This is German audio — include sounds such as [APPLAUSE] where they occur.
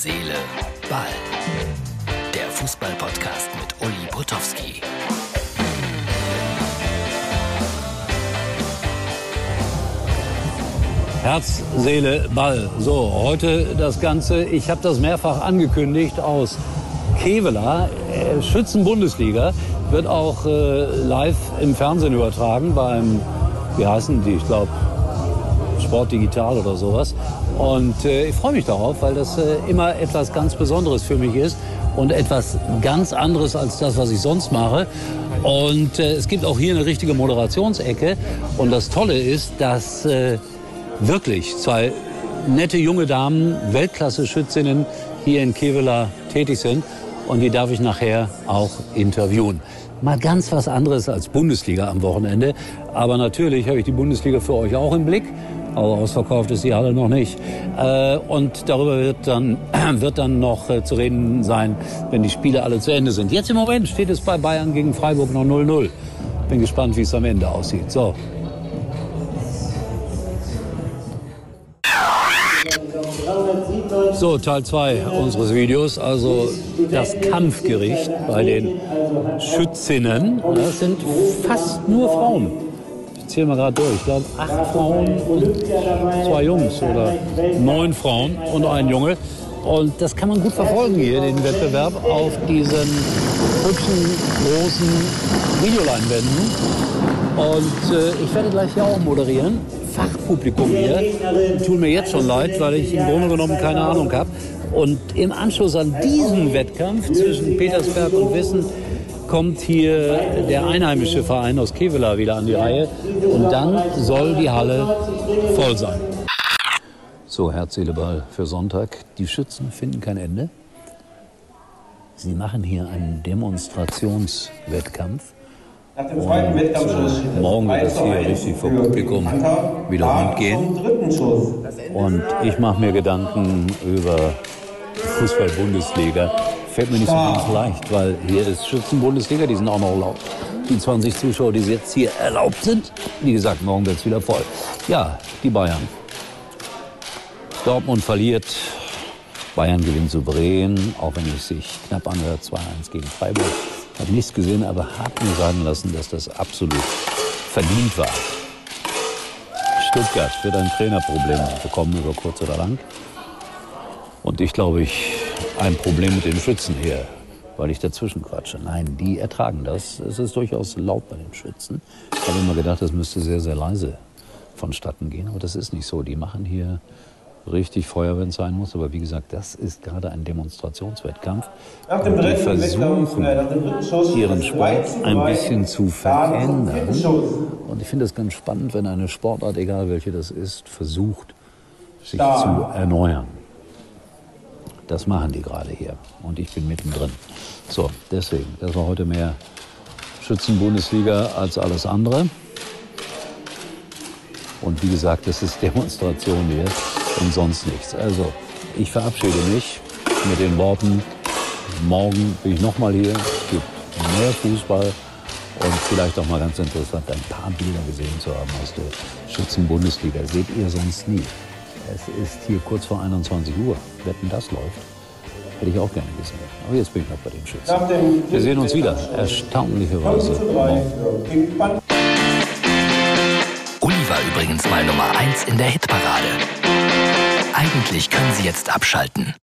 Seele, Ball. Der Fußball-Podcast mit Uli Potowski. Herz, Seele, Ball. So, heute das Ganze. Ich habe das mehrfach angekündigt aus Kevela, äh, Schützen-Bundesliga, wird auch äh, live im Fernsehen übertragen beim, wie heißen die, ich glaube, Sport Digital oder sowas. Und äh, ich freue mich darauf, weil das äh, immer etwas ganz Besonderes für mich ist und etwas ganz anderes als das, was ich sonst mache. Und äh, es gibt auch hier eine richtige Moderationsecke. Und das Tolle ist, dass äh, wirklich zwei nette junge Damen, Weltklasse-Schützinnen hier in Kevela tätig sind. Und die darf ich nachher auch interviewen. Mal ganz was anderes als Bundesliga am Wochenende. Aber natürlich habe ich die Bundesliga für euch auch im Blick. Aber ausverkauft ist die Halle noch nicht. Äh, und darüber wird dann, [CLEARS THROAT] wird dann noch äh, zu reden sein, wenn die Spiele alle zu Ende sind. Jetzt im Moment steht es bei Bayern gegen Freiburg noch 0-0. Bin gespannt, wie es am Ende aussieht. So, So, Teil 2 unseres Videos, also das Kampfgericht bei den Schützinnen. Das sind fast nur Frauen. Zähle mal gerade durch. Ich glaube, acht Frauen und zwei Jungs oder neun Frauen und ein Junge. Und das kann man gut verfolgen hier, den Wettbewerb, auf diesen hübschen, großen Videoleinwänden. Und äh, ich werde gleich hier auch moderieren. Fachpublikum hier tun mir jetzt schon leid, weil ich im Grunde genommen keine Ahnung habe. Und im Anschluss an diesen Wettkampf zwischen Petersberg und Wissen kommt hier der einheimische Verein aus Kevela wieder an die Reihe. Und dann soll die Halle voll sein. So, Herz, für Sonntag. Die Schützen finden kein Ende. Sie machen hier einen Demonstrationswettkampf. Nach. Morgen wird es hier richtig vor Publikum wieder rund. Und ich mache mir Gedanken über Fußball-Bundesliga. Fällt mir nicht so ganz leicht, weil hier ist Schützen-Bundesliga, die sind auch noch erlaubt. Die 20 Zuschauer, die jetzt hier erlaubt sind. Wie gesagt, morgen wird es wieder voll. Ja, die Bayern. Dortmund verliert. Bayern gewinnt souverän, auch wenn es sich knapp anhört. 2-1 gegen Freiburg. Habe nichts gesehen, aber habe mir sagen lassen, dass das absolut verdient war. Stuttgart wird ein Trainerproblem bekommen über kurz oder lang. Und ich glaube, ich ein Problem mit den Schützen hier, weil ich dazwischen quatsche. Nein, die ertragen das. Es ist durchaus laut bei den Schützen. Ich habe immer gedacht, das müsste sehr, sehr leise vonstatten gehen, aber das ist nicht so. Die machen hier richtig Feuer, wenn es sein muss. Aber wie gesagt, das ist gerade ein Demonstrationswettkampf. Nach dem Und die versuchen, äh, ihren Sport 2 zu ein 3. bisschen zu verändern. Und ich finde es ganz spannend, wenn eine Sportart, egal welche das ist, versucht, sich zu erneuern. Das machen die gerade hier. Und ich bin mittendrin. So, deswegen, das war heute mehr Schützen-Bundesliga als alles andere. Und wie gesagt, das ist Demonstration hier und sonst nichts. Also, ich verabschiede mich mit den Worten, morgen bin ich nochmal hier. Es gibt mehr Fußball und vielleicht auch mal ganz interessant, ein paar Bilder gesehen zu haben aus der Schützen-Bundesliga. Seht ihr sonst nie. Es ist hier kurz vor 21 Uhr. Wetten, das läuft. Hätte ich auch gerne gesehen. Aber jetzt bin ich noch bei den Schützen. Wir sehen uns wieder, erstaunlicherweise. 5 zu 3 morgen. für King Pan- Uli war übrigens mal Nummer 1 in der Hitparade. Eigentlich können Sie jetzt abschalten.